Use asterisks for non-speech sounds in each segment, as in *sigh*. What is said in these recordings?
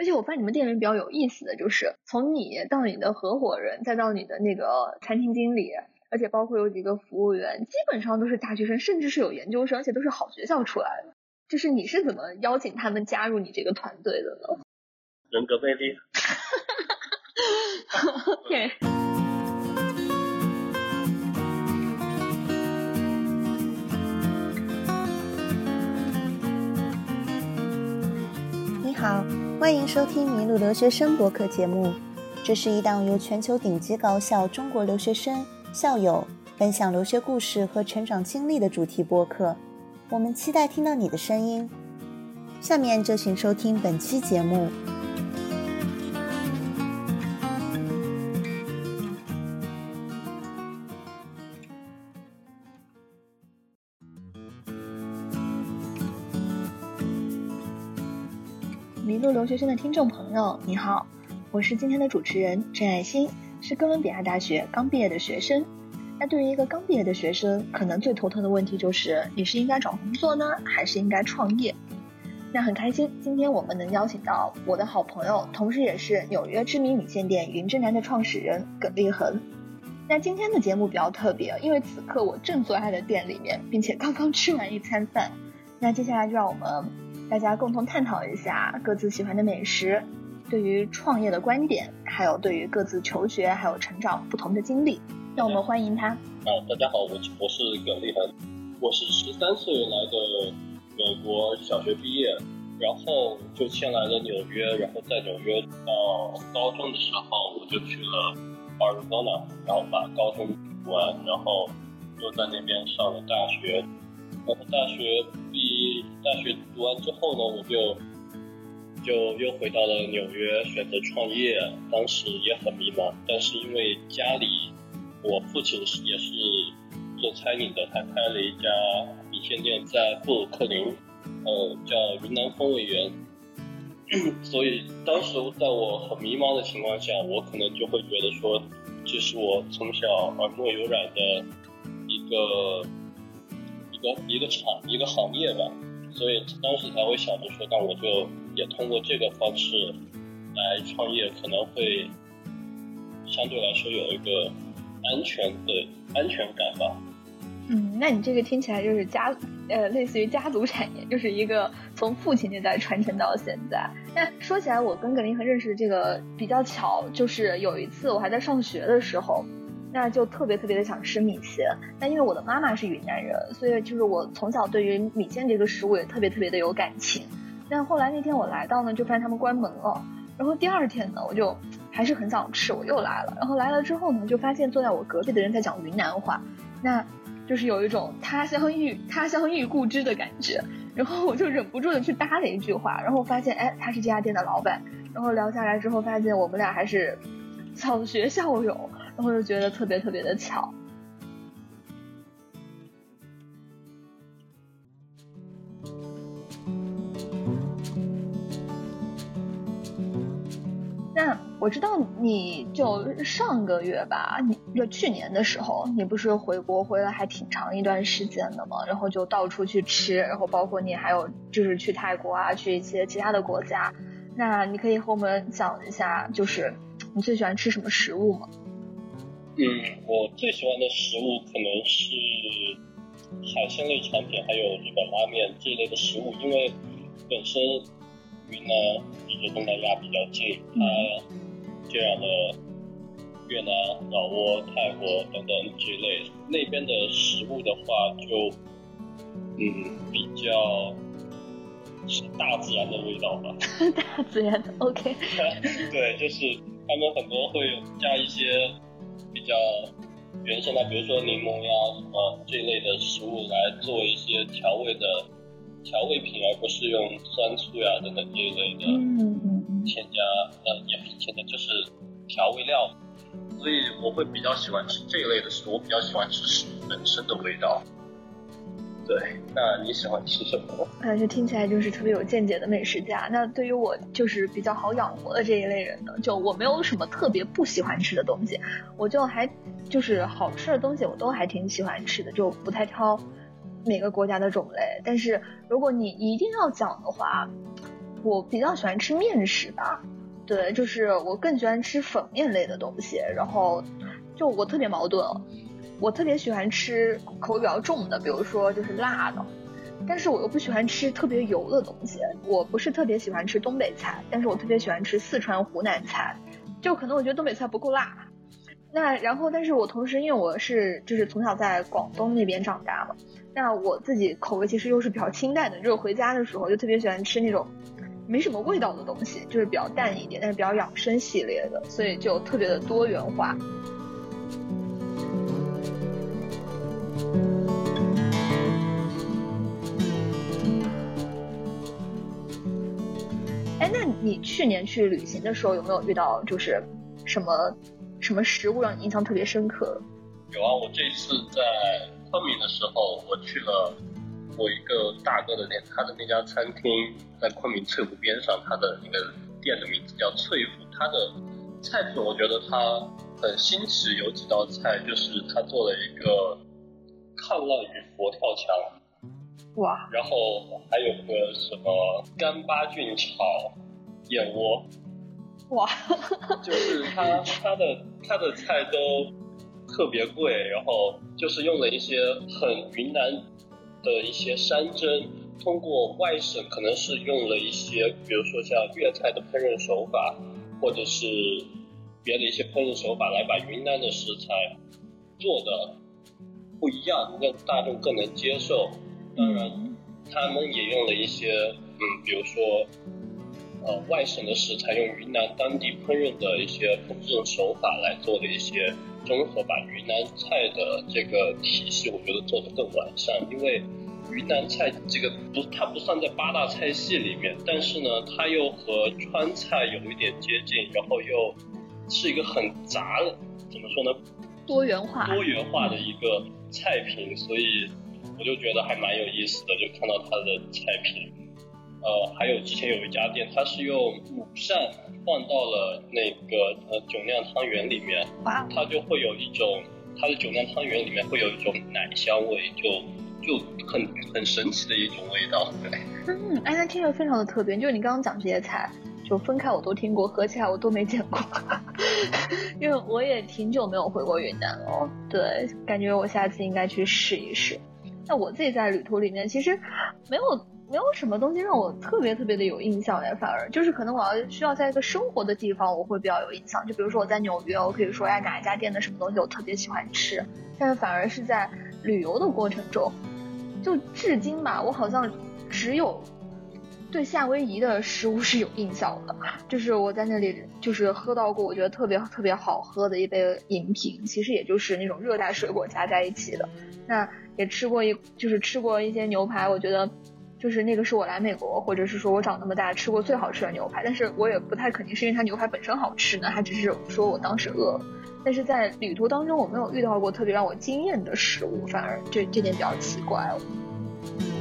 而且我发现你们店里面比较有意思的就是，从你到你的合伙人，再到你的那个餐厅经理，而且包括有几个服务员，基本上都是大学生，甚至是有研究生，而且都是好学校出来的。就是你是怎么邀请他们加入你这个团队的呢？人格魅力。*laughs* OK。你好，欢迎收听《麋鹿留学生》博客节目。这是一档由全球顶级高校中国留学生校友分享留学故事和成长经历的主题播客。我们期待听到你的声音。下面就请收听本期节目。留学生的听众朋友，你好，我是今天的主持人郑爱心，是哥伦比亚大学刚毕业的学生。那对于一个刚毕业的学生，可能最头疼的问题就是，你是应该找工作呢，还是应该创业？那很开心，今天我们能邀请到我的好朋友，同时也是纽约知名米线店云之南的创始人耿立恒。那今天的节目比较特别，因为此刻我正坐在的店里面，并且刚刚吃完一餐饭。那接下来就让我们大家共同探讨一下各自喜欢的美食，对于创业的观点，还有对于各自求学还有成长不同的经历。让我们欢迎他。啊，大家好，我我是耿立恒，我是十三岁来的美国小学毕业，然后就迁来了纽约，然后在纽约到高中的时候，我就去了 Arizona，然后把高中读完，然后又在那边上了大学，然后大学毕大学读完之后呢，我就就又回到了纽约，选择创业，当时也很迷茫，但是因为家里。我父亲是也是做餐饮的，他开了一家米线店在布鲁克林，呃，叫云南风味园。*coughs* 所以当时在我很迷茫的情况下，我可能就会觉得说，这是我从小耳濡有染的一个个一个产一个行业吧。所以当时才会想着说，那我就也通过这个方式来创业，可能会相对来说有一个。安全的安全感吧。嗯，那你这个听起来就是家，呃，类似于家族产业，就是一个从父亲那代传承到现在。那说起来，我跟葛林和认识这个比较巧，就是有一次我还在上学的时候，那就特别特别的想吃米线。那因为我的妈妈是云南人，所以就是我从小对于米线这个食物也特别特别的有感情。但后来那天我来到呢，就发现他们关门了。然后第二天呢，我就。还是很想吃，我又来了。然后来了之后呢，就发现坐在我隔壁的人在讲云南话，那就是有一种他乡遇他乡遇故知的感觉。然后我就忍不住的去搭了一句话，然后发现哎，他是这家店的老板。然后聊下来之后，发现我们俩还是小学校友，然后就觉得特别特别的巧。那我知道，你就上个月吧，你就去年的时候，你不是回国回来还挺长一段时间的嘛？然后就到处去吃，然后包括你还有就是去泰国啊，去一些其他的国家。那你可以和我们讲一下，就是你最喜欢吃什么食物吗？嗯，我最喜欢的食物可能是海鲜类产品，还有日本拉面这一类的食物，因为本身。云南离东南亚比较近，它这样的越南、老挝、泰国等等这类，那边的食物的话，就嗯比较是大自然的味道吧。*laughs* 大自然的，OK。*laughs* 对，就是他们很多会加一些比较原生的，比如说柠檬呀什么这类的食物来做一些调味的。调味品，而不是用酸醋呀等等这一类的添加，呃，也不是添加，就是调味料。所以我会比较喜欢吃这一类的食物，我比较喜欢吃食物本身的味道。对，那你喜欢吃什么？感觉听起来就是特别有见解的美食家。那对于我就是比较好养活的这一类人呢，就我没有什么特别不喜欢吃的东西，我就还就是好吃的东西我都还挺喜欢吃的，就不太挑。每个国家的种类，但是如果你一定要讲的话，我比较喜欢吃面食吧，对，就是我更喜欢吃粉面类的东西。然后，就我特别矛盾，我特别喜欢吃口味比较重的，比如说就是辣的，但是我又不喜欢吃特别油的东西。我不是特别喜欢吃东北菜，但是我特别喜欢吃四川、湖南菜，就可能我觉得东北菜不够辣。那然后，但是我同时因为我是就是从小在广东那边长大嘛，那我自己口味其实又是比较清淡的，就是回家的时候就特别喜欢吃那种没什么味道的东西，就是比较淡一点，但是比较养生系列的，所以就特别的多元化。你去年去旅行的时候有没有遇到就是什么？什么食物让你印象特别深刻？有啊，我这次在昆明的时候，我去了我一个大哥的店，他的那家餐厅在昆明翠湖边上，他的那个店的名字叫翠湖。他的菜品我觉得他很新奇，有几道菜就是他做了一个抗浪鱼佛跳墙，哇，然后还有个什么干巴菌炒燕窝。哇，*laughs* 就是他他的他的菜都特别贵，然后就是用了一些很云南的一些山珍，通过外省可能是用了一些，比如说像粤菜的烹饪手法，或者是别的一些烹饪手法，来把云南的食材做的不一样，让大众更能接受。当然，他们也用了一些，嗯，比如说。呃，外省的食材用云南当地烹饪的一些烹饪手法来做的一些综合，把云南菜的这个体系，我觉得做得更完善。因为云南菜这个不，它不算在八大菜系里面，但是呢，它又和川菜有一点接近，然后又是一个很杂，怎么说呢？多元化，多元化的一个菜品，所以我就觉得还蛮有意思的，就看到它的菜品。呃，还有之前有一家店，它是用乳扇放到了那个呃酒酿汤圆里面，它就会有一种它的酒酿汤圆里面会有一种奶香味，就就很很神奇的一种味道。对，嗯，哎，那听着非常的特别，就是你刚刚讲这些菜，就分开我都听过，合起来我都没见过，*laughs* 因为我也挺久没有回过云南了。对，感觉我下次应该去试一试。那我自己在旅途里面其实没有。没有什么东西让我特别特别的有印象哎，反而就是可能我要需要在一个生活的地方，我会比较有印象。就比如说我在纽约，我可以说哎哪一家店的什么东西我特别喜欢吃。但是反而是在旅游的过程中，就至今吧，我好像只有对夏威夷的食物是有印象的。就是我在那里就是喝到过我觉得特别特别好喝的一杯饮品，其实也就是那种热带水果加在一起的。那也吃过一就是吃过一些牛排，我觉得。就是那个是我来美国，或者是说我长那么大吃过最好吃的牛排，但是我也不太肯定是因为它牛排本身好吃呢，还只是说我当时饿。但是在旅途当中，我没有遇到过特别让我惊艳的食物，反而这这点比较奇怪了。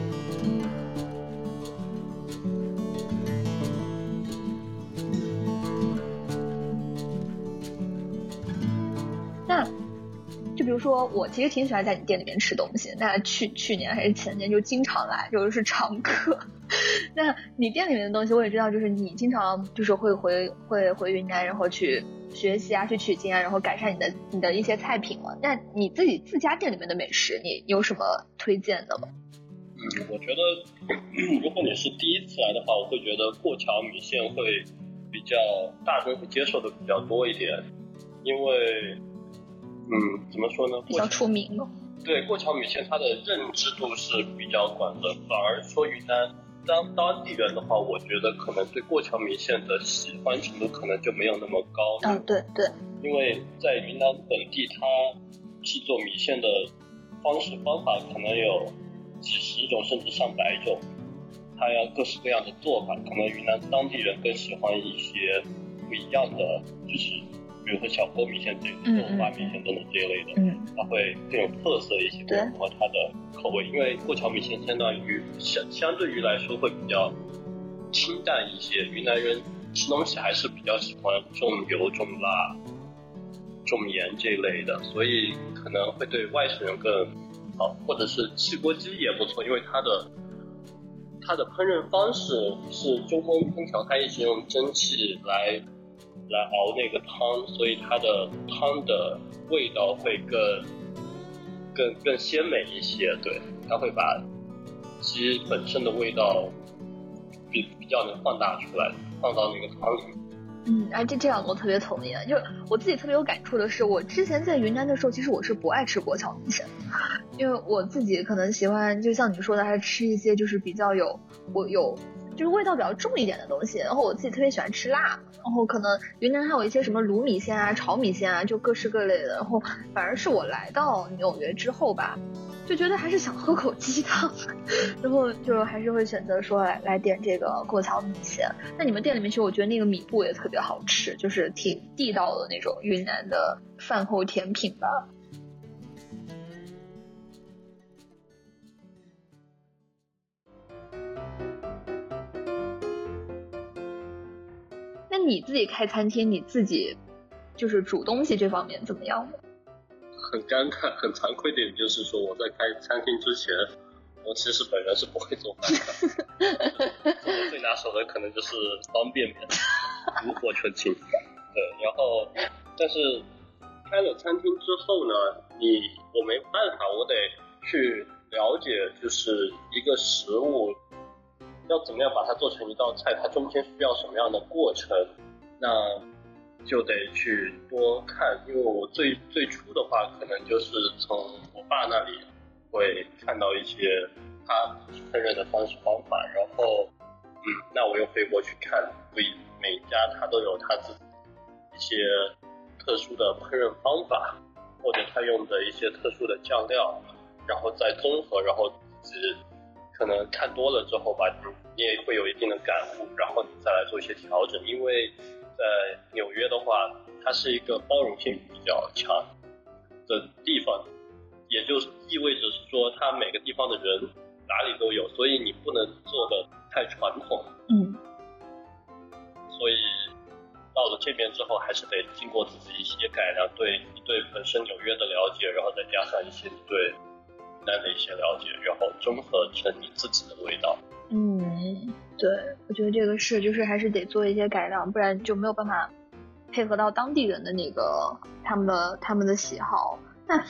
比如说，我其实挺喜欢在你店里面吃东西。那去去年还是前年就经常来，就是常客。那你店里面的东西我也知道，就是你经常就是会回会回云南，然后去学习啊，去取经啊，然后改善你的你的一些菜品嘛。那你自己自家店里面的美食，你有什么推荐的吗？嗯，我觉得如果你是第一次来的话，我会觉得过桥米线会比较大众会接受的比较多一点，因为。嗯，怎么说呢？比较出名了。对，过桥米线它的认知度是比较广的，反而说云南当当地人的话，我觉得可能对过桥米线的喜欢程度可能就没有那么高。嗯，对对。因为在云南本地，它制作米线的方式方法可能有几十种甚至上百种，它要各式各样的做法，可能云南当地人更喜欢一些不一样的，就是。比如说小锅米线这种豆花米线等等这一类的，它会更有特色一些，然后它的口味，因为过桥米线相当于相相对于来说会比较清淡一些，云南人吃东西还是比较喜欢重油重辣重盐这一类的，所以可能会对外省人更好，或者是汽锅鸡也不错，因为它的它的烹饪方式是中空烹调，它一直用蒸汽来来熬那个汤，所以它的汤的味道会更更更鲜美一些。对，它会把鸡本身的味道比比较能放大出来，放到那个汤里。嗯，哎，这这样我特别同意。就我自己特别有感触的是，我之前在云南的时候，其实我是不爱吃过桥米线，因为我自己可能喜欢，就像你说的，还是吃一些就是比较有我有就是味道比较重一点的东西。然后我自己特别喜欢吃辣，然后可能云南还有一些什么卤米线啊、炒米线啊，就各式各类的。然后反而是我来到纽约之后吧。就觉得还是想喝口鸡汤，然后就还是会选择说来来点这个过桥米线。那你们店里面其实我觉得那个米布也特别好吃，就是挺地道的那种云南的饭后甜品吧。你自己开餐厅，你自己就是煮东西这方面怎么样？很尴尬、很惭愧的点就是说，我在开餐厅之前，我其实本人是不会做饭的。*laughs* 最拿手的可能就是方便面，炉火纯青。对，然后，但是开了餐厅之后呢，你我没办法，我得去了解，就是一个食物要怎么样把它做成一道菜，它中间需要什么样的过程。那就得去多看，因为我最最初的话，可能就是从我爸那里会看到一些他烹饪的方式方法，然后，嗯，那我又飞过去看，所以每一家他都有他自己一些特殊的烹饪方法，或者他用的一些特殊的酱料，然后再综合，然后自己可能看多了之后吧，你也会有一定的感悟，然后你再来做一些调整，因为。在纽约的话，它是一个包容性比较强的地方，也就是意味着是说，它每个地方的人哪里都有，所以你不能做的太传统。嗯。所以到了这边之后，还是得经过自己一些改良，对你对本身纽约的了解，然后再加上一些对南的一些了解，然后综合成你自己的味道。嗯。对，我觉得这个是，就是还是得做一些改良，不然就没有办法配合到当地人的那个他们的他们的喜好。那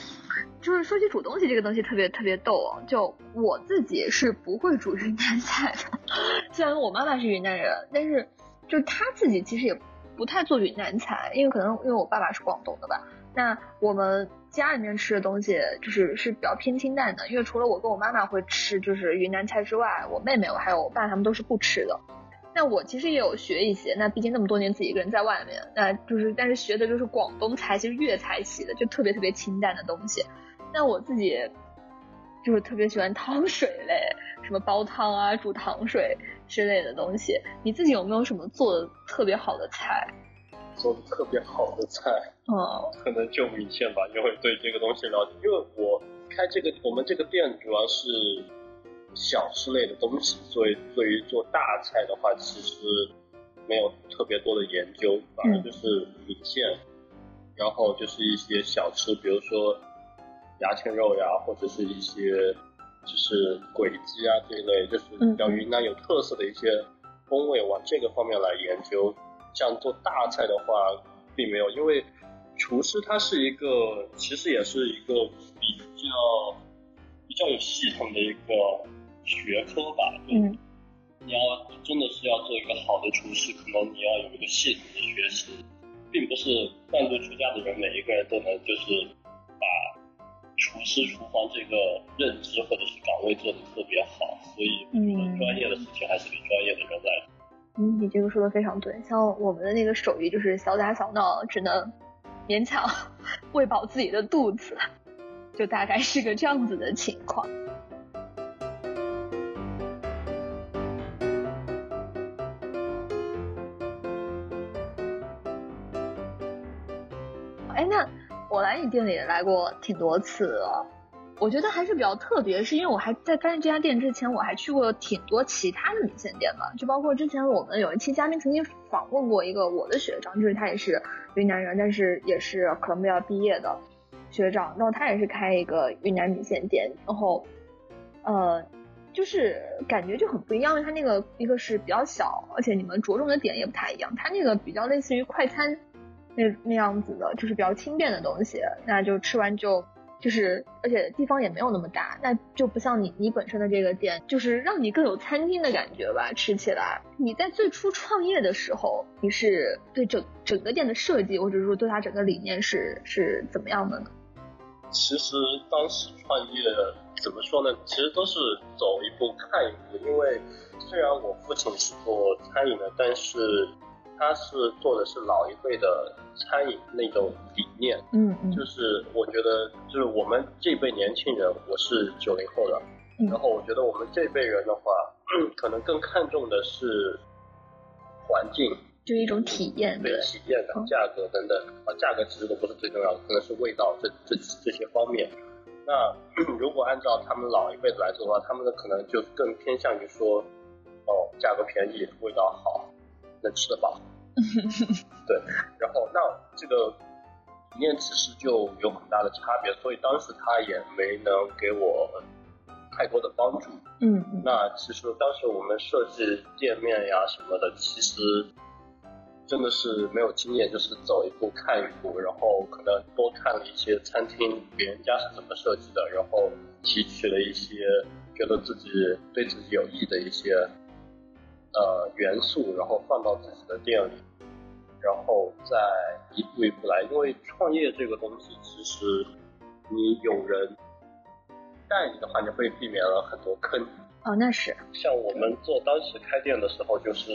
就是说起煮东西这个东西特别特别逗哦，就我自己是不会煮 *laughs* 云南菜的，虽然我妈妈是云南人，但是就她自己其实也不太做云南菜，因为可能因为我爸爸是广东的吧。那我们家里面吃的东西就是是比较偏清淡的，因为除了我跟我妈妈会吃就是云南菜之外，我妹妹我还有我爸他们都是不吃的。那我其实也有学一些，那毕竟那么多年自己一个人在外面，那就是但是学的就是广东菜，其实粤菜系的，就特别特别清淡的东西。那我自己就是特别喜欢汤水类，什么煲汤啊、煮糖水之类的东西。你自己有没有什么做的特别好的菜？做的特别好的菜，哦，可能就米线吧，因为对这个东西了解。因为我开这个，我们这个店主要是小吃类的东西，所以对于做大菜的话，其实没有特别多的研究，反而就是米线，然后就是一些小吃，比如说牙签肉呀，或者是一些就是轨迹啊这一类，就是比较云南有特色的一些风味，往这个方面来研究。像做大菜的话，并没有，因为厨师他是一个，其实也是一个比较比较有系统的一个学科吧。嗯。你要真的是要做一个好的厨师，可能你要有一个系统的学习，并不是半路出家的人每一个人都能就是把厨师厨房这个认知或者是岗位做的特别好，所以专业的事情还是给专业的人来。嗯，你这个说的非常对。像我们的那个手艺，就是小打小闹，只能勉强 *laughs* 喂饱自己的肚子，就大概是个这样子的情况。我来你店里来过挺多次了。我觉得还是比较特别，是因为我还在发现这家店之前，我还去过挺多其他的米线店嘛，就包括之前我们有一期嘉宾曾经访问过一个我的学长，就是他也是云南人，但是也是哥伦比亚毕业的学长，然后他也是开一个云南米线店，然后，呃，就是感觉就很不一样，因为它那个一个是比较小，而且你们着重的点也不太一样。它那个比较类似于快餐那那样子的，就是比较轻便的东西，那就吃完就就是，而且地方也没有那么大，那就不像你你本身的这个店，就是让你更有餐厅的感觉吧，吃起来。你在最初创业的时候，你是对整整个店的设计，或者说对它整个理念是是怎么样的呢？其实当时创业怎么说呢？其实都是走一步看一步。因为虽然我父亲是做餐饮的，但是他是做的是老一辈的餐饮那种理念。嗯嗯就是我觉得，就是我们这辈年轻人，我是九零后的，嗯然后我觉得我们这辈人的话，可能更看重的是环境、就是一种体验，对对体验感、嗯价格等等啊，价格其实都不是最重要的，可能是味道这这这些方面。那 *clears throat* 如果按照他们老一辈子来做的话，他们的可能就更偏向于说，哦，价格便宜，味道好，能吃得饱。*laughs* 对，然后那这个理念其实就有很大的差别，所以当时他也没能给我太多的帮助。嗯嗯那其实当时我们设计店面呀什么的，其实真的是没有经验，就是走一步看一步，然后可能多看了一些餐厅别人家是怎么设计的，然后提取了一些觉得自己对自己有益的一些呃元素，然后放到自己的店里，然后再一步一步来。因为创业这个东西，其实你有人带你的话，你会避免了很多坑。哦，那是像我们做当时开店的时候，就是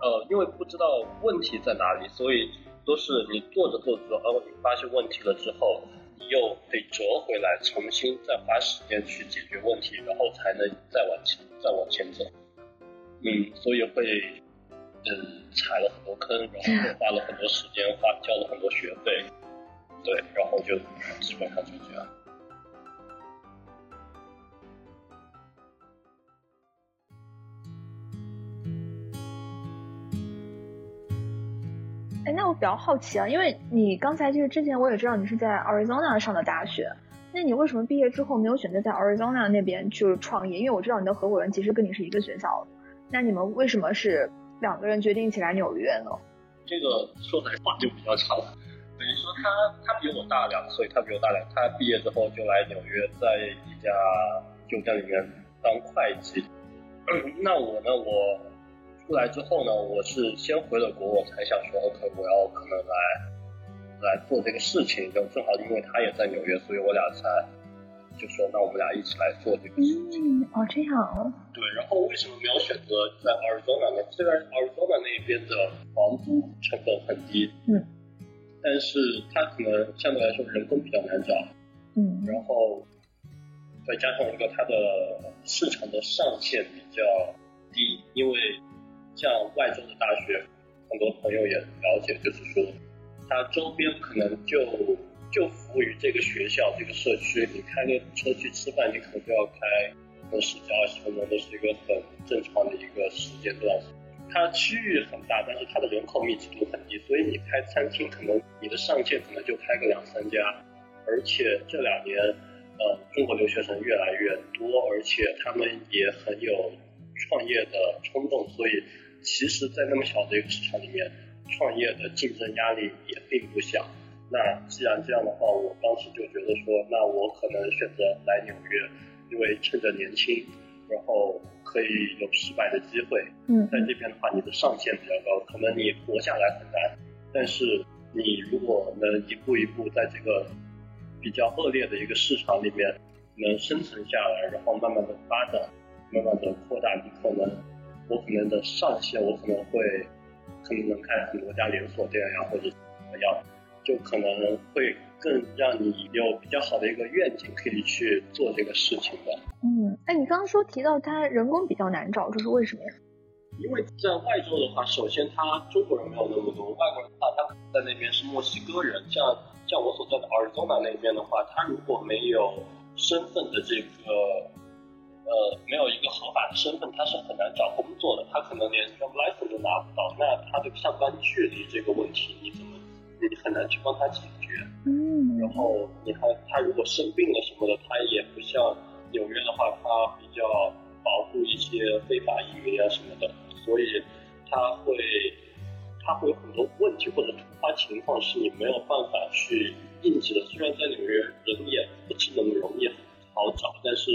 呃，因为不知道问题在哪里，所以都是你做着做着，然后，你发现问题了之后，你又得折回来，重新再花时间去解决问题，然后才能再往前再往前走。嗯，所以会嗯踩了很多坑，然后花了很多时间，花交了很多学费，对，然后就基本上就这样。哎，那我比较好奇啊，因为你刚才就是之前我也知道你是在 Arizona 上的大学，那你为什么毕业之后没有选择在 Arizona 那边去创业？因为我知道你的合伙人其实跟你是一个学校的，那你们为什么是两个人决定一起来纽约呢？这个说来话就比较长，等于说他他比我大两岁，他比我大两，他毕业之后就来纽约，在一家酒店里面当会计。那我呢，我出来之后呢，我是先回了国，我才想说，OK，我要可能来来做这个事情，就正好因为他也在纽约，所以我俩才就说，那我们俩一起来做这个事情。嗯，哦，这样，对，然后为什么没有选择在 Arizona 呢？虽然 Arizona 那边的房租成本很低，嗯，但是它可能相对来说人工比较难找，嗯然后再加上一个它的市场的上限比较低，因为像外州的大学，很多朋友也了解，就是说它周边可能就就服务于这个学校这个社区，你开个车去吃饭，你可能就要开个十几二十分钟，都是一个很正常的一个时间段。它区域很大，但是它的人口密集度很低，所以你开餐厅可能你的上限可能就开个两三家，而且这两年，呃，中国留学生越来越多，而且他们也很有创业的冲动，所以其实，在那么小的一个市场里面，创业的竞争压力也并不小。那既然这样的话，我当时就觉得说，那我可能选择来纽约，因为趁着年轻，然后可以有失败的机会。嗯在这边的话，你的上限比较高，可能你活下来很难，但是你如果能一步一步在这个比较恶劣的一个市场里面能生存下来，然后慢慢的发展，慢慢的扩大，你可能我可能的上限，我可能会可能能开很多家连锁店呀，或者怎么样，就可能会更让你有比较好的一个愿景，可以去做这个事情的。嗯，哎，你刚刚说提到它人工比较难找，这是为什么呀？因为在外州的话，首先他中国人没有那么多，外国人的话，他在那边是墨西哥人。像像我所在的 Arizona 那边的话，他如果没有身份的这个呃没有一个合法的身份，他是很难找工作的。他可能连 job license 都拿不到，那他的上班距离这个问题，你怎么你很难去帮他解决。嗯然后你看他如果生病了什么的，他也不像纽约的话，他比较保护一些非法移民啊什么的，所以他会他会有很多问题或者突发情况是你没有办法去应急的。虽然在纽约人也不是那么容易好找，但是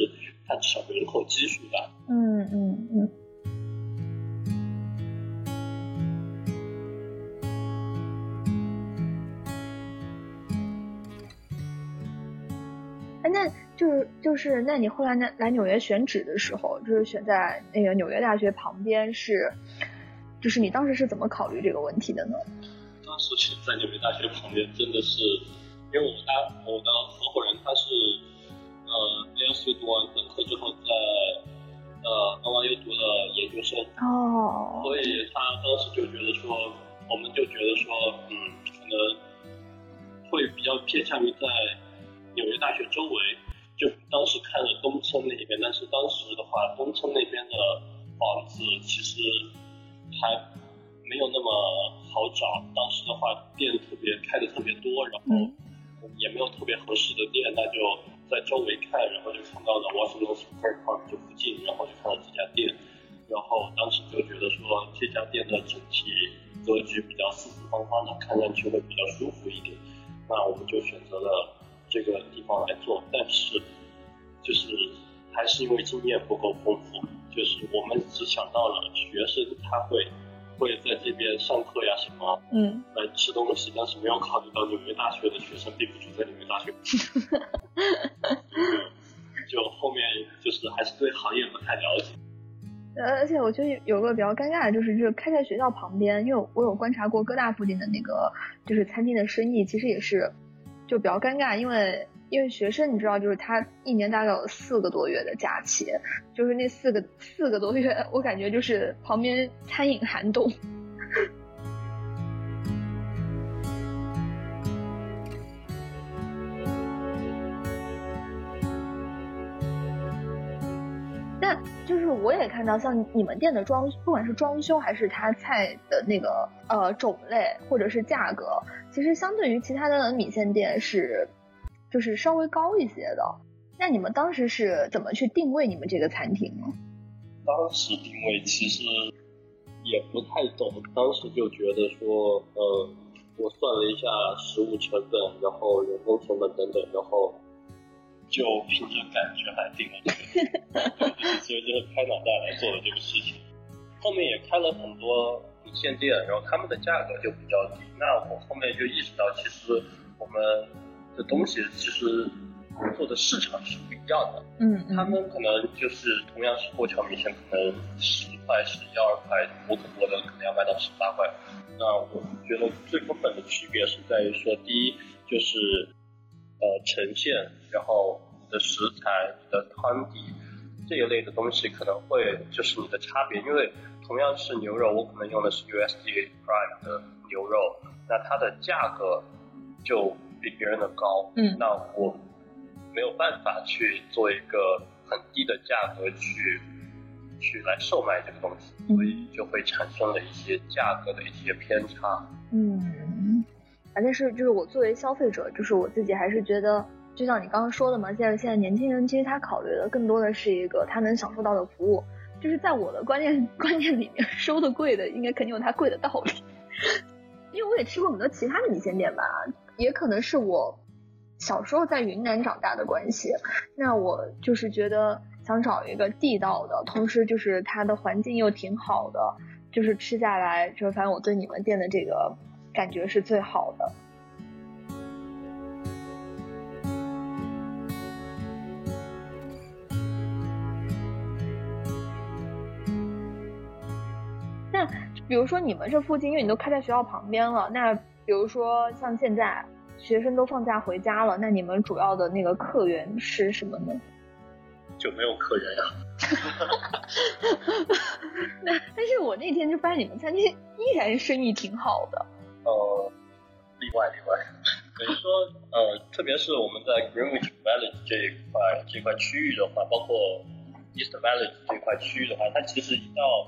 它至少人口基数大。嗯嗯嗯。哎，就是就是，那你后来来来纽约选址的时候，就是选在那个纽约大学旁边，是，就是你当时是怎么考虑这个问题的呢？当时选在纽约大学旁边，真的是，因为我大我的合伙人他是，呃，ASU 读完本科之后在，呃 n y 又读了研究生，哦，所以他当时就觉得说，我们就觉得说，嗯，可能会比较偏向于在。纽约大学周围，就当时看了东村那边，但是当时的话，东村那边的房子其实还没有那么好找。当时的话，店特别开的特别多，然后也没有特别合适的店，那就在周围看，然后就看到了 Washington Square Park 就附近，然后就看到这家店，然后当时就觉得说这家店的整体格局比较四四方方的，看上去会比较舒服一点，那我们就选择了。这个地方来做，但是就是还是因为经验不够丰富，就是我们只想到了学生他会会在这边上课呀什么，嗯，来吃东西，但是没有考虑到纽约大学的学生并不住在纽约大学，*laughs* 就后面就是还是对行业不太了解。呃，而且我觉得有个比较尴尬的就是，就是开在学校旁边，因为我有观察过各大附近的那个就是餐厅的生意，其实也是。就比较尴尬，因为因为学生你知道，就是他一年大概有四个多月的假期，就是那四个四个多月，我感觉就是旁边餐饮寒冬。那就是我也看到，像你们店的装，不管是装修还是它菜的那个呃种类，或者是价格。其实相对于其他的米线店是，就是稍微高一些的。那你们当时是怎么去定位你们这个餐厅呢？当时定位其实也不太懂，当时就觉得说，呃，我算了一下食物成本，然后人工成本等等，然后就凭着感觉来定了，所以就是拍脑袋来做的这个事情。后面也开了很多。米线店，然后他们的价格就比较低。那我后面就意识到，其实我们的东西其实做的市场是不一样的。嗯他们可能就是同样是过桥米线，可能十块、十一二块，我可我的可能要卖到十八块。那我觉得最根本的区别是在于说，第一就是呃呈现，然后你的食材、你的汤底这一类的东西可能会就是你的差别，因为。同样是牛肉，我可能用的是 USDA Prime 的牛肉，那它的价格就比别人的高。嗯，那我没有办法去做一个很低的价格去去来售卖这个东西，所以就会产生了一些价格的一些偏差。嗯，反正是就是我作为消费者，就是我自己还是觉得，就像你刚刚说的嘛，现在现在年轻人其实他考虑的更多的是一个他能享受到的服务。就是在我的观念观念里面，收的贵的应该肯定有它贵的道理。*laughs* 因为我也吃过很多其他的米线店吧，也可能是我小时候在云南长大的关系。那我就是觉得想找一个地道的，同时就是它的环境又挺好的，就是吃下来，就反正我对你们店的这个感觉是最好的。那比如说你们这附近，因为你都开在学校旁边了，那比如说像现在学生都放假回家了，那你们主要的那个客源是什么呢？就没有客人呀。*laughs* 那但是我那天就发现你们餐厅依然生意挺好的。呃，例外例外。等于说，呃，特别是我们在 Greenwich Village 这一块这块区域的话，包括 East Village 这块区域的话，它其实一到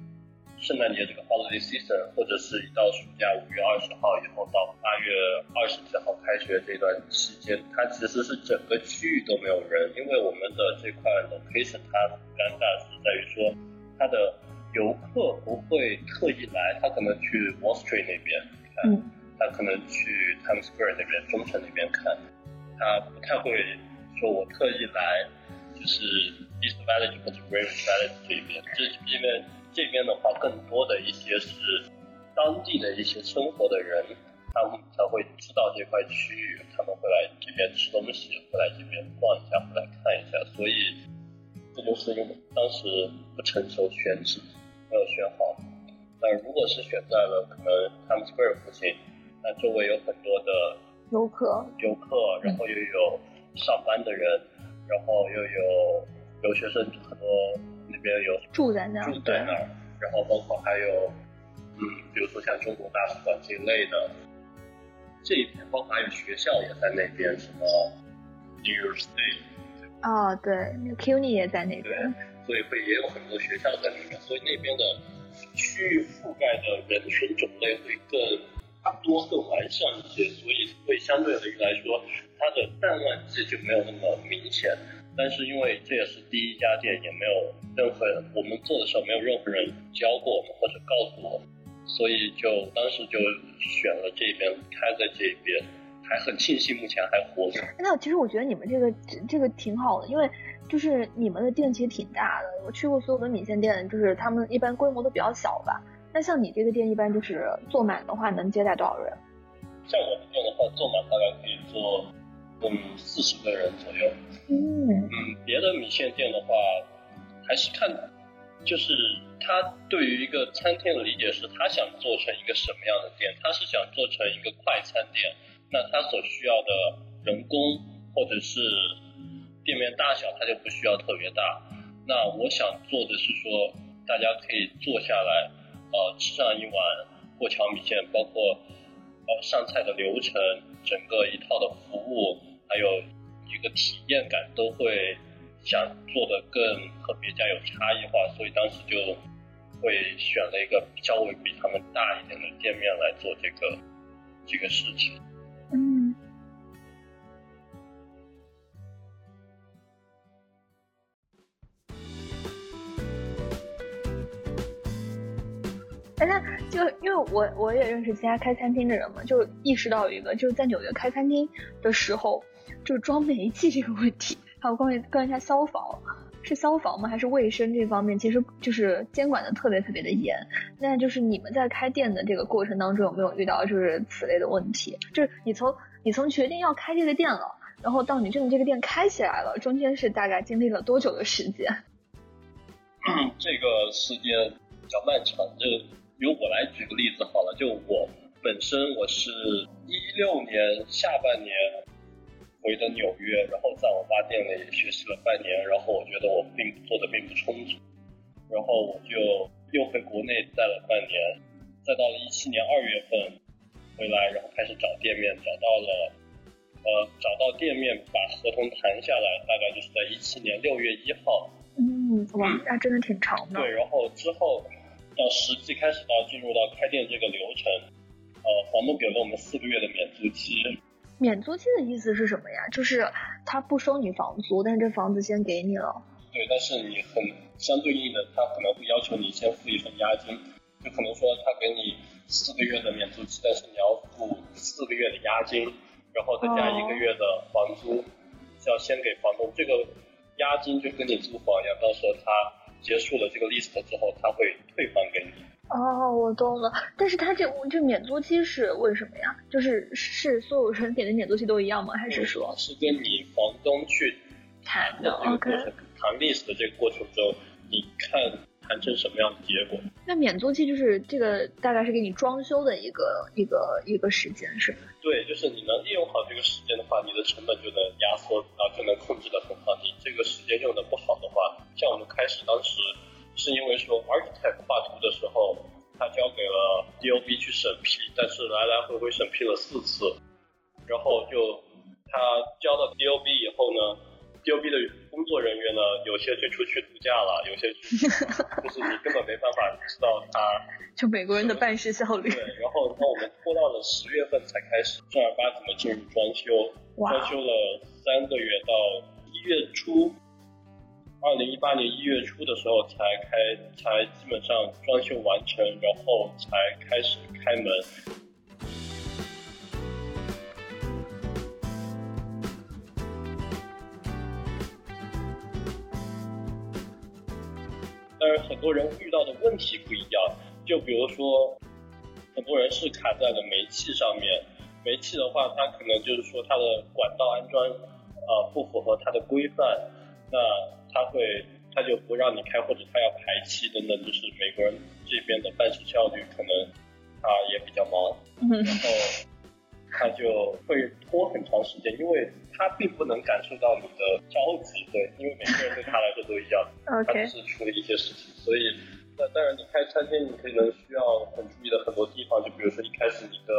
圣诞节这个 holiday season，或者是一到暑假五月二十号以后到八月二十几号开学这段期间，它其实是整个区域都没有人，因为我们的这块 location 它很尴尬是在于说，它的游客不会特意来，他可能去 Wall Street 那边看，他可能去 Times Square 那边、中城那边看，他不太会说我特意来，就是 East Village 或者 Green Village 这边，这这边。这边的话，更多的一些是当地的一些生活的人，他们才会知道这块区域，他们会来这边吃东西，会来这边逛一下，会来看一下。所以这就是因为当时不成熟选址，没有选好。那如果是选在了可能 Times Square 附近，那周围有很多的游客，游客，然后又有上班的人，然后又有留学生，很多。那边有住在那儿，住在那儿，然后包括还有，嗯，比如说像中国大使馆这一类的，这一片包括还有学校也在那边，什么 New York State，哦，对，那 CUNY 也在那边，所以会也有很多学校在里面，所以那边的区域覆盖的人群种类会更多、更完善一些，所以会相对于来说，它的淡旺季就没有那么明显。但是因为这也是第一家店，也没有任何我们做的时候没有任何人教过我们或者告诉我们，所以就当时就选了这边开在这边，还很庆幸目前还活着。那其实我觉得你们这个这个挺好的，因为就是你们的店其实挺大的，我去过所有的米线店，就是他们一般规模都比较小吧。那像你这个店一般就是坐满的话能接待多少人？像我的店的话，坐满大概可以坐嗯四十个人左右。嗯嗯，别的米线店的话，还是看，就是他对于一个餐厅的理解是，他想做成一个什么样的店？他是想做成一个快餐店，那他所需要的人工或者是店面大小，它就不需要特别大。那我想做的是说，大家可以坐下来，呃，吃上一碗过桥米线，包括呃上菜的流程，整个一套的服务，还有。一个体验感都会想做的更和别家有差异化，所以当时就会选了一个稍微比他们大一点的店面来做这个这个事情。哎，那就因为我我也认识其他开餐厅的人嘛，就意识到一个，就是在纽约开餐厅的时候。就是装煤气这个问题，还有关于关于它消防，是消防吗？还是卫生这方面，其实就是监管的特别特别的严。那就是你们在开店的这个过程当中，有没有遇到就是此类的问题？就是你从你从决定要开这个店了，然后到你真的这个店开起来了，中间是大概经历了多久的时间？这个时间比较漫长。就由我来举个例子好了，就我本身我是一六年下半年。回的纽约，然后在网吧店里学习了半年，然后我觉得我并做的并不充足，然后我就又回国内待了半年，再到了一七年二月份回来，然后开始找店面，找到了，呃，找到店面，把合同谈下来，大概就是在一七年六月一号。嗯，哇，那真的挺长的。对，然后之后到实际开始到进入到开店这个流程，呃，房东给了我们四个月的免租期。免租期的意思是什么呀？就是他不收你房租，但是这房子先给你了。对，但是你很相对应的，他可能会要求你先付一份押金，就可能说他给你四个月的免租期，但是你要付四个月的押金，然后再加一个月的房租，要先给房东。这个押金就跟你租房一样，到时候他结束了这个 list 之后，他会退还给你。哦，我懂了。但是他这这免租期是为什么呀？就是是所有人给的免租期都一样吗？还是说？是跟你房东去谈的，OK。谈 list 的这个过程中，你看谈成什么样的结果？那免租期就是这个大概是给你装修的一个一个一个时间，是吗？对，就是你能利用好这个时间的话，你的成本就能压缩，然后就能控制的很好。你这个时间用的不好的话，像我们开始当时。是因为说 architect 画图的时候，他交给了 DOB 去审批，但是来来回回审批了四次，然后就他交到 DOB 以后呢 TOB 的工作人员呢，有些就出去度假了，有些就 *laughs* 是你根本没办法知道他。*laughs* 就美国人的办事效率。对，然后那我们拖到了十月份才开始正儿八经的进入装修，装修了三个月到一月初，二零一八年一月初的时候才开，才基本上装修完成，然后才开始开门。但是很多人遇到的问题不一样，就比如说，很多人是卡在了煤气上面，煤气的话，它可能就是说它的管道安装呃不符合它的规范，那它会它就不让你开，或者它要排气等等，就是美国人这边的办事效率可能他也比较忙，然后。他就会拖很长时间，因为他并不能感受到你的着急，对，因为每个人对他来说都一样，*laughs* 他只是处理一些事情，所以，那当然你开餐厅，你可能需要很注意的很多地方，就比如说一开始你的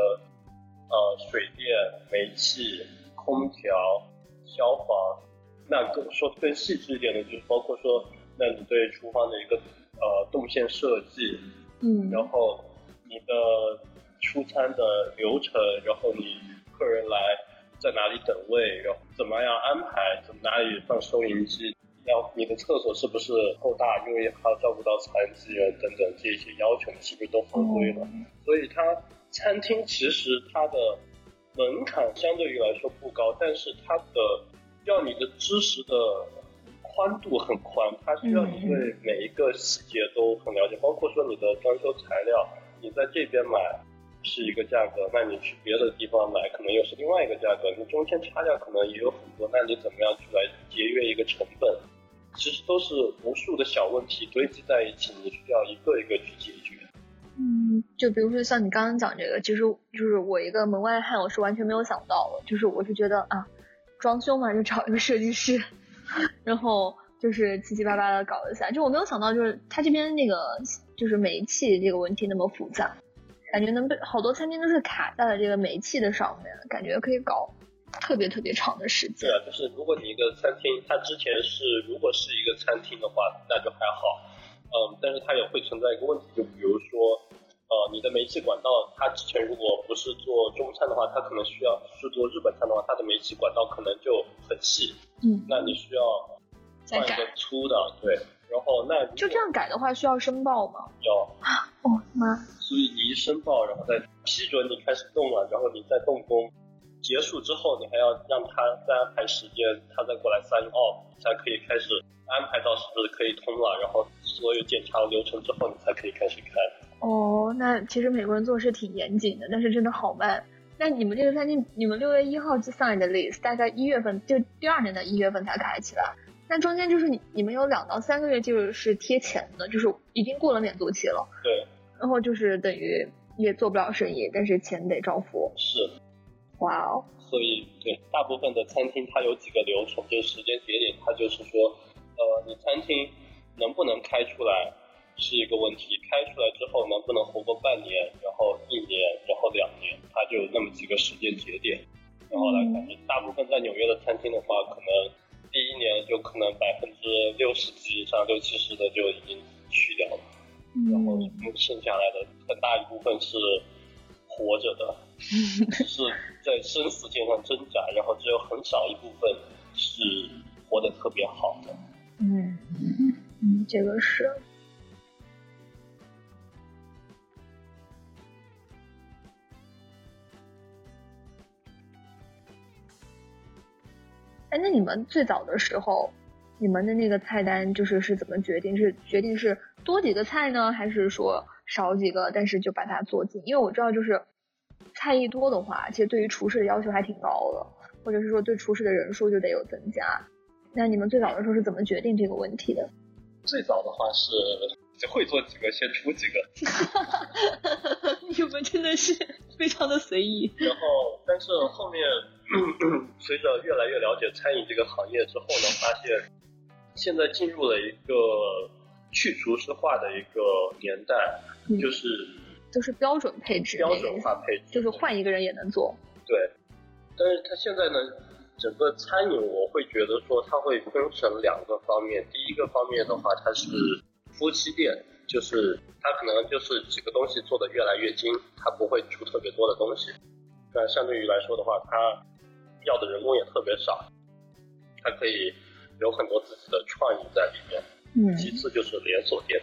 呃水电、煤气、空调、消防，那更说更细致一点的，就是包括说，那你对厨房的一个呃动线设计，嗯，然后你的。出餐的流程，然后你客人来在哪里等位，然后怎么样安排，怎么哪里放收银机，要你的厕所是不是够大，因为还要照顾到残疾人等等这些要求，是不是都合规了？所以它餐厅其实它的门槛相对于来说不高，但是它的要你的知识的宽度很宽，它需要你对每一个细节都很了解，包括说你的装修材料，你在这边买。是一个价格，那你去别的地方买，可能又是另外一个价格，你中间差价可能也有很多，那你怎么样去来节约一个成本？其实都是无数的小问题堆积在一起，你需要一个一个去解决。嗯，就比如说像你刚刚讲这个，其实就是我一个门外汉，我是完全没有想到的，就是我是觉得啊，装修嘛就找一个设计师，*laughs* 然后就是七七八八的搞一下，就我没有想到就是他这边那个就是煤气这个问题那么复杂。感觉能被好多餐厅都是卡在了这个煤气的上面，感觉可以搞特别特别长的时间。对啊，就是如果你一个餐厅，它之前是如果是一个餐厅的话，那就还好。嗯，但是它也会存在一个问题，就比如说，呃，你的煤气管道，它之前如果不是做中餐的话，它可能需要是做日本餐的话，它的煤气管道可能就很细。嗯。那你需要换一个粗的，对。然后那就这样改的话，需要申报吗？要。哦妈！所以你一申报，然后再批准你开始动了，然后你再动工，结束之后你还要让他再安排时间，他再过来 sign off，才可以开始安排到是不是可以通了，然后所有检查流程之后你才可以开始开。哦，那其实美国人做事挺严谨的，但是真的好慢。那你们这个餐厅，你们六月一号就 sign 的 lease，大概一月份就第二年的一月份才开起来。那中间就是你你们有两到三个月就是贴钱的，就是已经过了免租期了。对。然后就是等于也做不了生意，但是钱得照付。是。哇哦。所以对大部分的餐厅，它有几个流程，就是时间节点，它就是说，呃，你餐厅能不能开出来是一个问题，开出来之后能不能活过半年，然后一年，然后两年，它就有那么几个时间节点。然后来看，大部分在纽约的餐厅的话，可能。第一年就可能百分之六十几以上、六七十的就已经去掉了，然后剩下来的很大一部分是活着的，*laughs* 是在生死线上挣扎，然后只有很少一部分是活得特别好的。嗯嗯，这个是。那你们最早的时候，你们的那个菜单就是是怎么决定？是决定是多几个菜呢，还是说少几个，但是就把它做尽？因为我知道，就是菜一多的话，其实对于厨师的要求还挺高的，或者是说对厨师的人数就得有增加。那你们最早的时候是怎么决定这个问题的？最早的话是会做几个先出几个，*laughs* 你们真的是非常的随意。然后，但是后面。随着越来越了解餐饮这个行业之后呢，发现现在进入了一个去厨师化的一个年代，就是都是标准配置，标准化配置，就是换一个人也能做。对，但是他现在呢，整个餐饮我会觉得说它会分成两个方面，第一个方面的话，它是夫妻店，就是它可能就是几个东西做的越来越精，它不会出特别多的东西。但相对于来说的话，它要的人工也特别少，它可以有很多自己的创意在里面。嗯其次就是连锁店，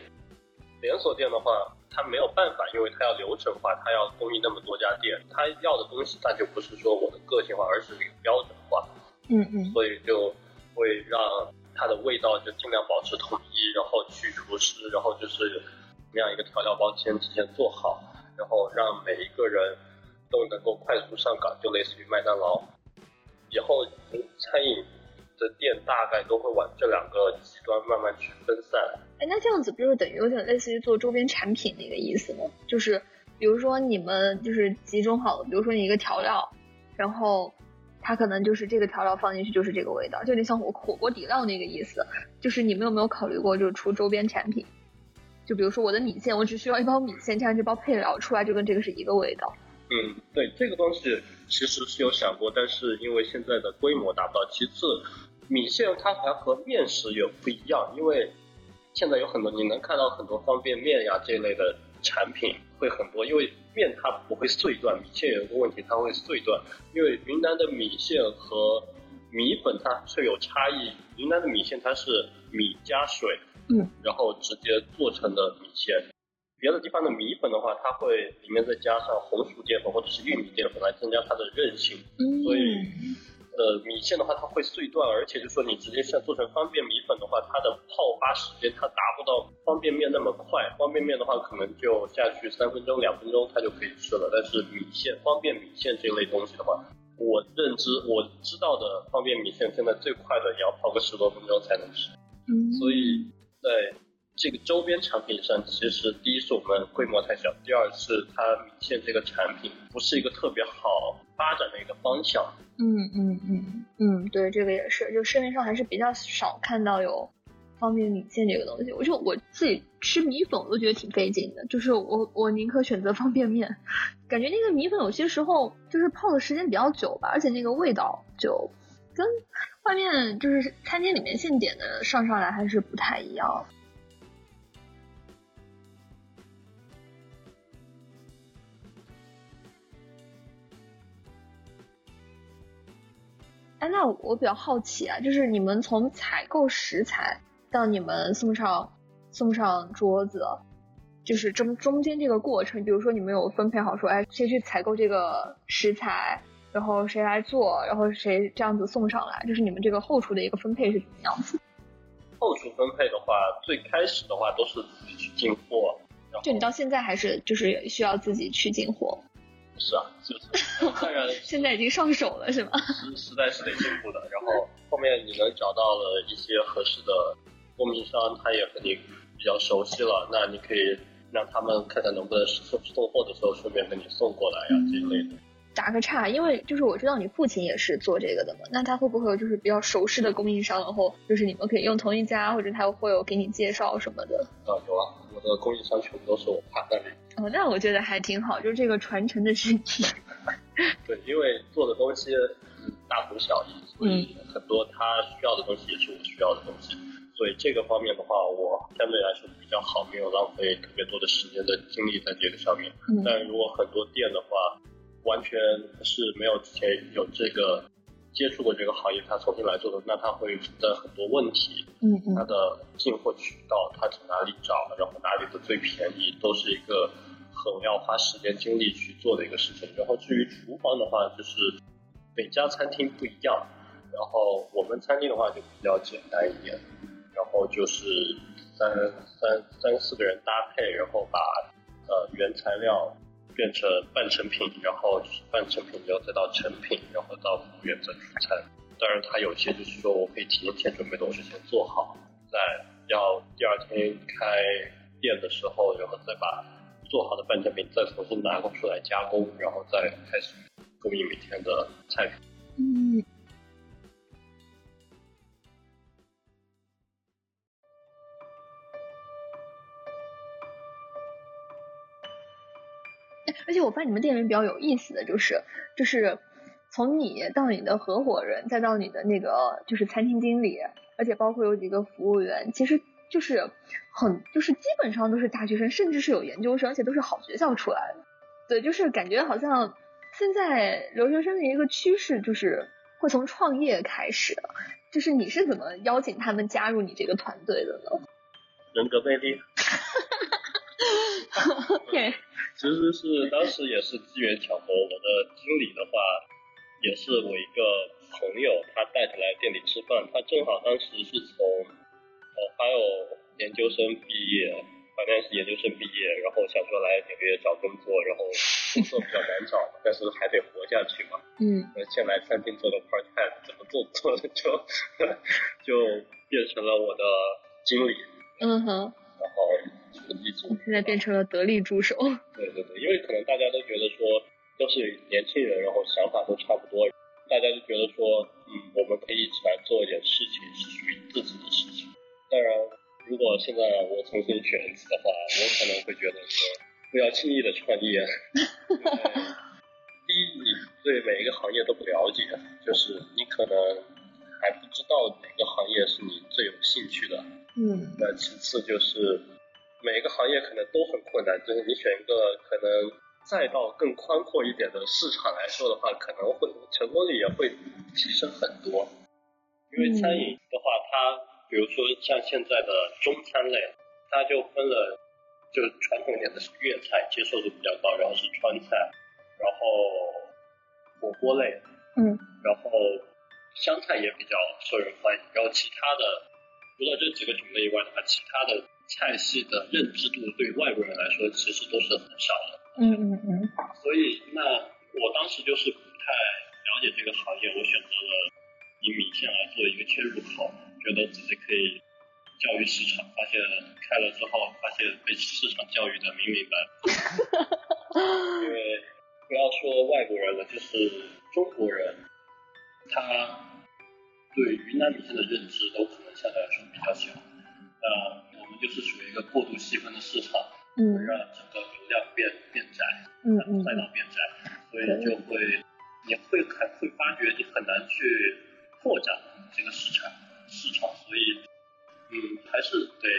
连锁店的话，它没有办法，因为它要流程化，它要供应那么多家店，它要的东西它就不是说我的个性化，而是一个标准化，嗯嗯所以就会让它的味道就尽量保持统一，然后去除湿，然后就是怎么样一个调料包先提前做好，然后让每一个人都能够快速上岗，就类似于麦当劳。以后餐饮的店大概都会往这两个极端慢慢去分散。哎，那这样子不就等于有点类似于做周边产品那个意思吗？就是比如说你们就是集中好了，比如说你一个调料，然后它可能就是这个调料放进去就是这个味道，就有点像火火锅底料那个意思。就是你们有没有考虑过就是出周边产品？就比如说我的米线，我只需要一包米线，这样这包配料出来就跟这个是一个味道。嗯，对，这个东西其实是有想过，但是因为现在的规模达不到。其次，米线它还和面食也不一样，因为现在有很多你能看到很多方便面呀这一类的产品会很多，因为面它不会碎断，米线有一个问题它会碎断，因为云南的米线和米粉它是有差异，云南的米线它是米加水，嗯，然后直接做成的米线。别的地方的米粉的话，它会里面再加上红薯淀粉或者是玉米淀粉来增加它的韧性，嗯所以呃米线的话它会碎断，而且就说你直接像做成方便米粉的话，它的泡发时间它达不到方便面那么快，方便面的话可能就下去三分钟两分钟它就可以吃了，但是米线方便米线这类东西的话，我认知我知道的方便米线现在最快的也要泡个十多分钟才能吃。嗯，所以在这个周边产品上，其实第一是我们规模太小，第二是它米线这个产品不是一个特别好发展的一个方向。嗯嗯嗯嗯，对，这个也是，就市面上还是比较少看到有方便米线这个东西。我就我自己吃米粉，我都觉得挺费劲的，就是我我宁可选择方便面，感觉那个米粉有些时候就是泡的时间比较久吧，而且那个味道就跟外面就是餐厅里面现点的上上来还是不太一样。哎，那我比较好奇啊，就是你们从采购食材到你们送上送上桌子，就是中中间这个过程，比如说你们有分配好说，哎，谁去采购这个食材，然后谁来做，然后谁这样子送上来，就是你们这个后厨的一个分配是怎么样子？后厨分配的话，最开始的话都是自己去进货，就你到现在还是就是需要自己去进货，是啊，就是 *laughs* 当然现在已经上手了是吗？实实在是得进步的，然后后面你能找到了一些合适的供应商，他也和你比较熟悉了，那你可以让他们看看能不能送送货的时候顺便给你送过来呀、这一类的。打个岔，因为就是我知道你父亲也是做这个的嘛，那他会不会有就是比较熟识的供应商，然后就是你们可以用同一家，或者他会有给你介绍什么的？啊，有啊，我的供应商全部都是我爸那里。哦，那我觉得还挺好，就是这个传承的事情。*laughs* 对，因为做的东西嗯大同小异，所以很多他需要的东西也是我需要的东西。所以这个方面的话，我相对来说比较好，没有浪费特别多的时间的精力在这个上面。嗯但如果很多店的话，完全是没有之前有这个接触过这个行业，他重新来做的，那他会存在很多问题。嗯它嗯的进货渠道，他从哪里找，然后哪里的最便宜，都是一个很要花时间精力去做的一个事情。然后至于厨房的话，就是每家餐厅不一样，然后我们餐厅的话就比较简单一点，然后就是三三三四个人搭配，然后把呃原材料变成半成品，然后半成品之后再到成品，然后到服务员再出餐。当然，它有些就是说我可以提前准备东西先做好，在要第二天开店的时候，然后再把做好的半成品再重新拿过出来加工，然后再开始供应每天的菜品。嗯。而且我发现你们店里面比较有意思的就是，就是从你到你的合伙人，再到你的那个就是餐厅经理，而且包括有几个服务员，其实就是很就是基本上都是大学生，甚至是有研究生，而且都是好学校出来的。对，就是感觉好像现在留学生的一个趋势就是会从创业开始。就是你是怎么邀请他们加入你这个团队的呢？人格魅力。*laughs* 对，其实是当时也是机缘巧合，我的经理的话也是我一个朋友，他带他来店里吃饭，他正好当时是从呃还有研究生毕业。反正是研究生毕业，然后想说来纽约找工作，然后工作比较难找，但是还得活下去嘛。嗯。先来餐厅做个 part time，怎么做做的 *laughs* 就就变成了我的经理。嗯哼。然后就一直。现在变成了得力助手。对对对，因为可能大家都觉得说都是年轻人，然后想法都差不多，大家就觉得说，嗯，我们可以一起来做一点事情，是属于自己的事情。当然。如果现在我重新选一次的话，我可能会觉得说，不要轻易的创业。第一，你对每一个行业都不了解，就是你可能还不知道哪个行业是你最有兴趣的。嗯。那其次就是每个行业可能都很困难，就是你选一个可能再到更宽阔一点的市场来说的话，可能会成功率也会提升很多。因为餐饮的话，它。比如说像现在的中餐类，它就分了，就是传统一点的是粤菜，接受度比较高，然后是川菜，然后火锅类，嗯，然后湘菜也比较受人欢迎，然后其他的除了这几个种类以外的话，其他的菜系的认知度对外国人来说其实都是很少的。嗯嗯嗯。所以那我当时就是不太了解这个行业，我选择了以米线来做一个切入口。觉得自己可以教育市场，发现开了之后，发现被市场教育的明明白白。因为不要说外国人了，就是中国人，他对云南米线的认知都可能相对来说比较小。那我们就是属于一个过度细分的市场，会，让整个流量变变窄，嗯嗯，赛道变窄，所以就会你会看会发觉你很难去扩展这个市场。市场，所以，嗯，还是得，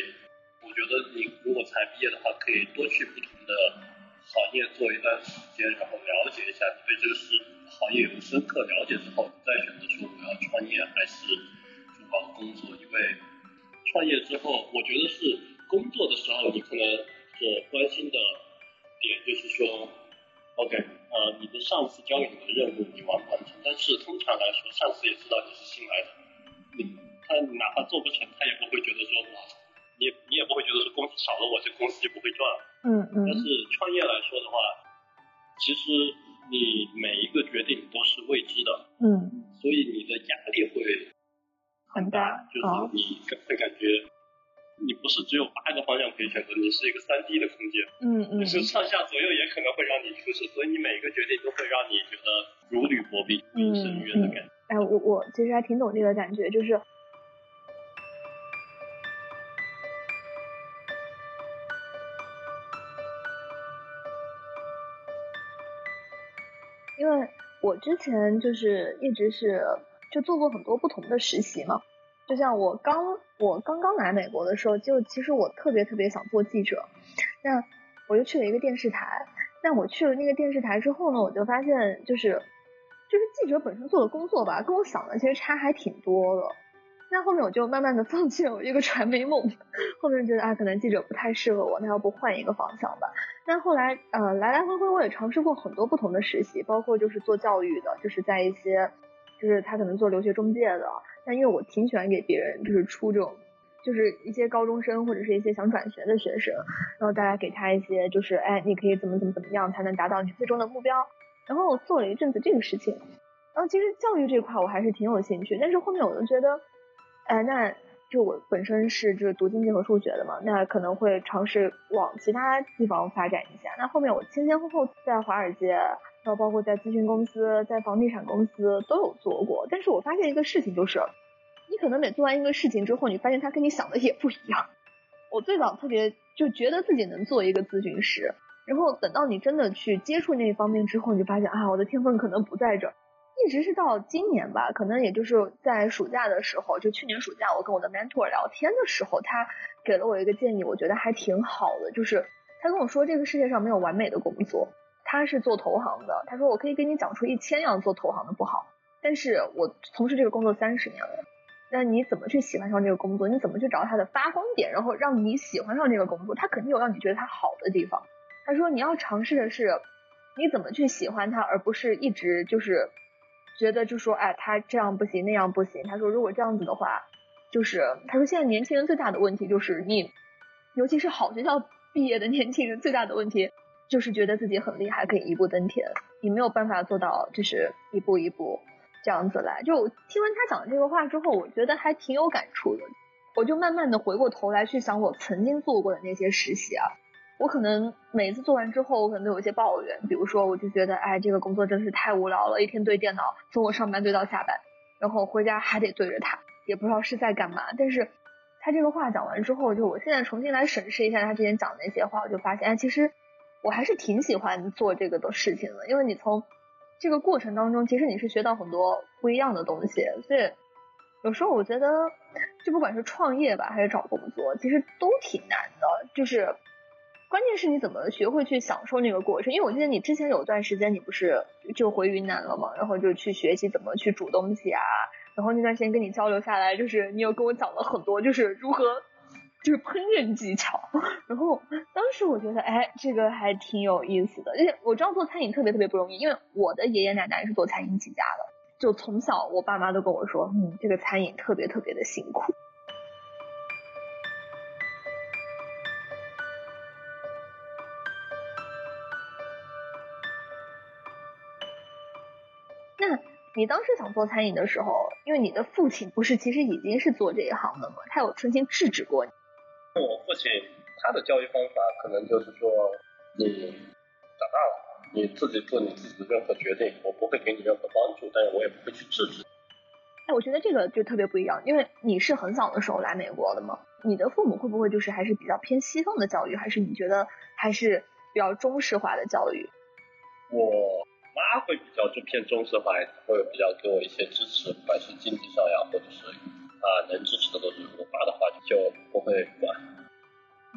我觉得你如果才毕业的话，可以多去不同的行业做一段时间，然后了解一下，对这个是行业有深刻了解之后，再选择说我要创业还是主搞工作。因为创业之后，我觉得是工作的时候，你可能所关心的点就是说，OK，呃，你的上司交给你的任务你完不完成？但是通常来说，上司也知道你是新来的，你。他哪怕做不成，他也不会觉得说哇，你你也不会觉得说公司少了我，这公司就不会赚。嗯嗯。但是创业来说的话，其实你每一个决定都是未知的。嗯。所以你的压力会很大，就是你会感觉你不是只有八个方向可以选择，你是一个三 D 的空间。嗯嗯。就是上下左右也可能会让你出事，所以你每一个决定都会让你觉得如履薄冰、嗯深渊的感觉。哎，我我其实还挺懂这个感觉，就是。因为我之前就是一直是就做过很多不同的实习嘛，就像我刚我刚刚来美国的时候，就其实我特别特别想做记者，那我就去了一个电视台，那我去了那个电视台之后呢，我就发现就是就是记者本身做的工作吧，跟我想的其实差还挺多的。那后面我就慢慢的放弃了我这个传媒梦，*laughs* 后面觉得啊，可能记者不太适合我，那要不换一个方向吧。但后来呃来来回回我也尝试过很多不同的实习，包括就是做教育的，就是在一些就是他可能做留学中介的。但因为我挺喜欢给别人就是出这种就是一些高中生或者是一些想转学的学生，然后大家给他一些就是哎你可以怎么怎么怎么样才能达到你最终的目标。然后我做了一阵子这个事情，然后其实教育这块我还是挺有兴趣，但是后面我就觉得。哎，那就我本身是就是读经济和数学的嘛，那可能会尝试往其他地方发展一下。那后面我前前后后在华尔街，然后包括在咨询公司、在房地产公司都有做过。但是我发现一个事情就是，你可能每做完一个事情之后，你发现它跟你想的也不一样。我最早特别就觉得自己能做一个咨询师，然后等到你真的去接触那一方面之后，你就发现啊，我的天分可能不在这儿。一直是到今年吧，可能也就是在暑假的时候，就去年暑假，我跟我的 mentor 聊天的时候，他给了我一个建议，我觉得还挺好的，就是他跟我说，这个世界上没有完美的工作。他是做投行的，他说我可以给你讲出一千样做投行的不好，但是我从事这个工作三十年了，那你怎么去喜欢上这个工作？你怎么去找到它的发光点，然后让你喜欢上这个工作？他肯定有让你觉得它好的地方。他说你要尝试的是，你怎么去喜欢它，而不是一直就是觉得就说哎他这样不行那样不行。他说如果这样子的话，就是他说现在年轻人最大的问题就是你，尤其是好学校毕业的年轻人最大的问题。就是觉得自己很厉害，可以一步登天，你没有办法做到，就是一步一步这样子来。就听完他讲的这个话之后，我觉得还挺有感触的。我就慢慢的回过头来去想我曾经做过的那些实习啊，我可能每次做完之后，我可能都有一些抱怨，比如说我就觉得，哎，这个工作真的是太无聊了，一天对电脑，从我上班对到下班，然后回家还得对着它，也不知道是在干嘛。但是他这个话讲完之后，就我现在重新来审视一下他之前讲的那些话，我就发现，哎，其实。我还是挺喜欢做这个的事情的，因为你从这个过程当中，其实你是学到很多不一样的东西，所以有时候我觉得，就不管是创业吧，还是找工作，其实都挺难的。就是关键是你怎么学会去享受那个过程。因为我记得你之前有段时间，你不是就回云南了嘛，然后就去学习怎么去煮东西啊，然后那段时间跟你交流下来，就是你有跟我讲了很多，就是如何。就是烹饪技巧，然后当时我觉得，哎，这个还挺有意思的。而且我知道做餐饮特别特别不容易，因为我的爷爷奶奶是做餐饮起家的，就从小我爸妈都跟我说，嗯，这个餐饮特别特别的辛苦。你当时想做餐饮的时候，因为你的父亲不是其实已经是做这一行的吗？他有曾经制止过你？我父亲他的教育方法可能就是说，你长大了，你自己做你自己的任何决定，我不会给你任何帮助，但是我也不会去制止。哎，我觉得这个就特别不一样，因为你是很早的时候来美国的嘛，你的父母会不会就是还是比较偏西方的教育，还是你觉得还是比较中式化的教育？我妈会比较就偏中式化，会比较给我一些支持，不管是经济上呀，或者是。啊，能支持的都是我爸的话就不会管。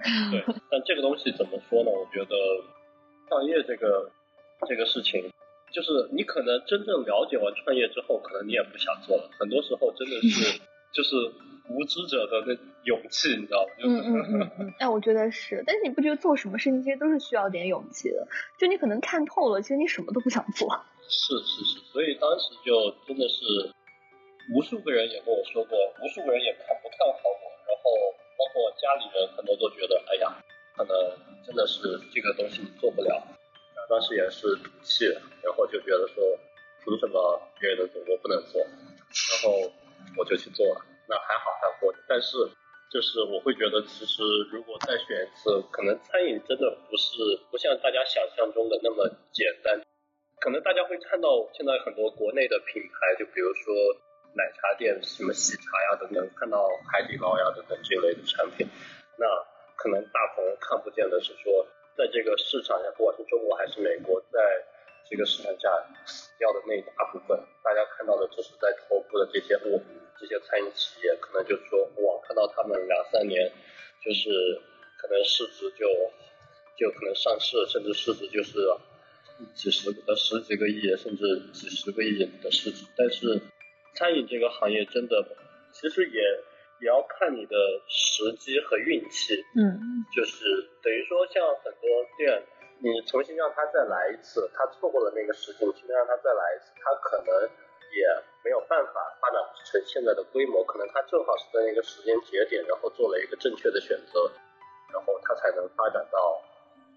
*laughs* 对，但这个东西怎么说呢？我觉得创业这个这个事情，就是你可能真正了解完创业之后，可能你也不想做了。很多时候真的是就是无知者的那勇气，你知道吗？嗯嗯嗯嗯。哎，我觉得是，但是你不觉得做什么事情其实都是需要点勇气的？就你可能看透了，其实你什么都不想做。*laughs* 是是是，所以当时就真的是。无数个人也跟我说过，无数个人也看不看好我，然后包括家里人很多都觉得，哎呀，可能真的是这个东西你做不了。当时也是赌气，然后就觉得说，凭什么别人能做我不能做？然后我就去做了，那还好还活。但是就是我会觉得，其实如果再选一次，可能餐饮真的不是不像大家想象中的那么简单。可能大家会看到现在很多国内的品牌，就比如说。奶茶店什么喜茶呀等等，看到海底捞呀等等这类的产品，那可能大部分人看不见的是说，在这个市场下，不管是中国还是美国，在这个市场下死掉的那一大部分，大家看到的只是在头部的这些我这些餐饮企业，可能就是说我看到他们两三年，就是可能市值就就可能上市，甚至市值就是几十个十几个亿，甚至几十个亿的市值，但是。餐饮这个行业真的，其实也也要看你的时机和运气。嗯，就是等于说，像很多店，你重新让他再来一次，他错过了那个时机，你重新让他再来一次，他可能也没有办法发展成现在的规模。可能他正好是在那个时间节点，然后做了一个正确的选择，然后他才能发展到。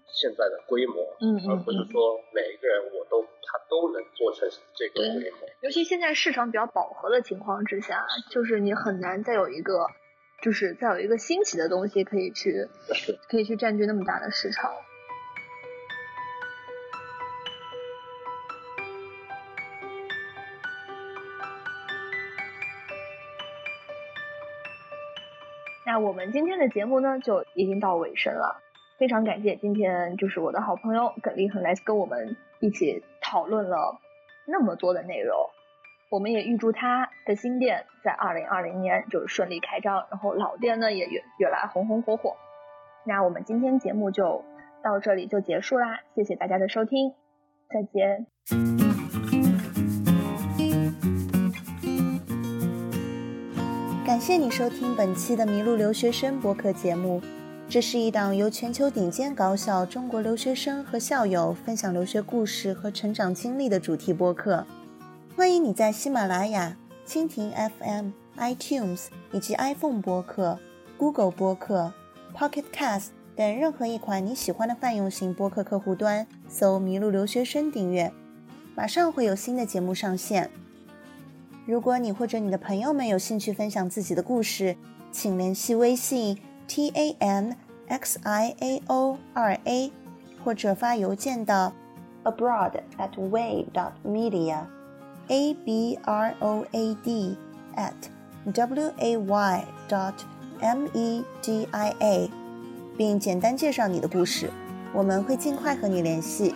现在的规模，嗯而不是说每一个人我都他都能做成这个规模。尤其现在市场比较饱和的情况之下，就是你很难再有一个，就是再有一个新奇的东西可以去，可以去占据那么大的市场。那我们今天的节目呢，就已经到尾声了。非常感谢今天就是我的好朋友耿立恒来跟我们一起讨论了那么多的内容。我们也预祝他的新店在二零二零年就是顺利开张，然后老店呢也越越来红红火火。那我们今天节目就到这里就结束啦，谢谢大家的收听，再见。谢谢你收听本期的麋鹿留学生播客节目。这是一档由全球顶尖高校中国留学生和校友分享留学故事和成长经历的主题播客。欢迎你在喜马拉雅、蜻蜓 FM、iTunes 以及 iPhone 播客、Google 播客、Pocket Cast 等任何一款你喜欢的泛用型播客客户端搜“麋鹿留学生”订阅，马上会有新的节目上线。如果你或者你的朋友们有兴趣分享自己的故事，请联系微信。t a n x i a o r a，或者发邮件到 abroad at wave dot media，a b r o a d at w a y dot m e d i a，并简单介绍你的故事，我们会尽快和你联系。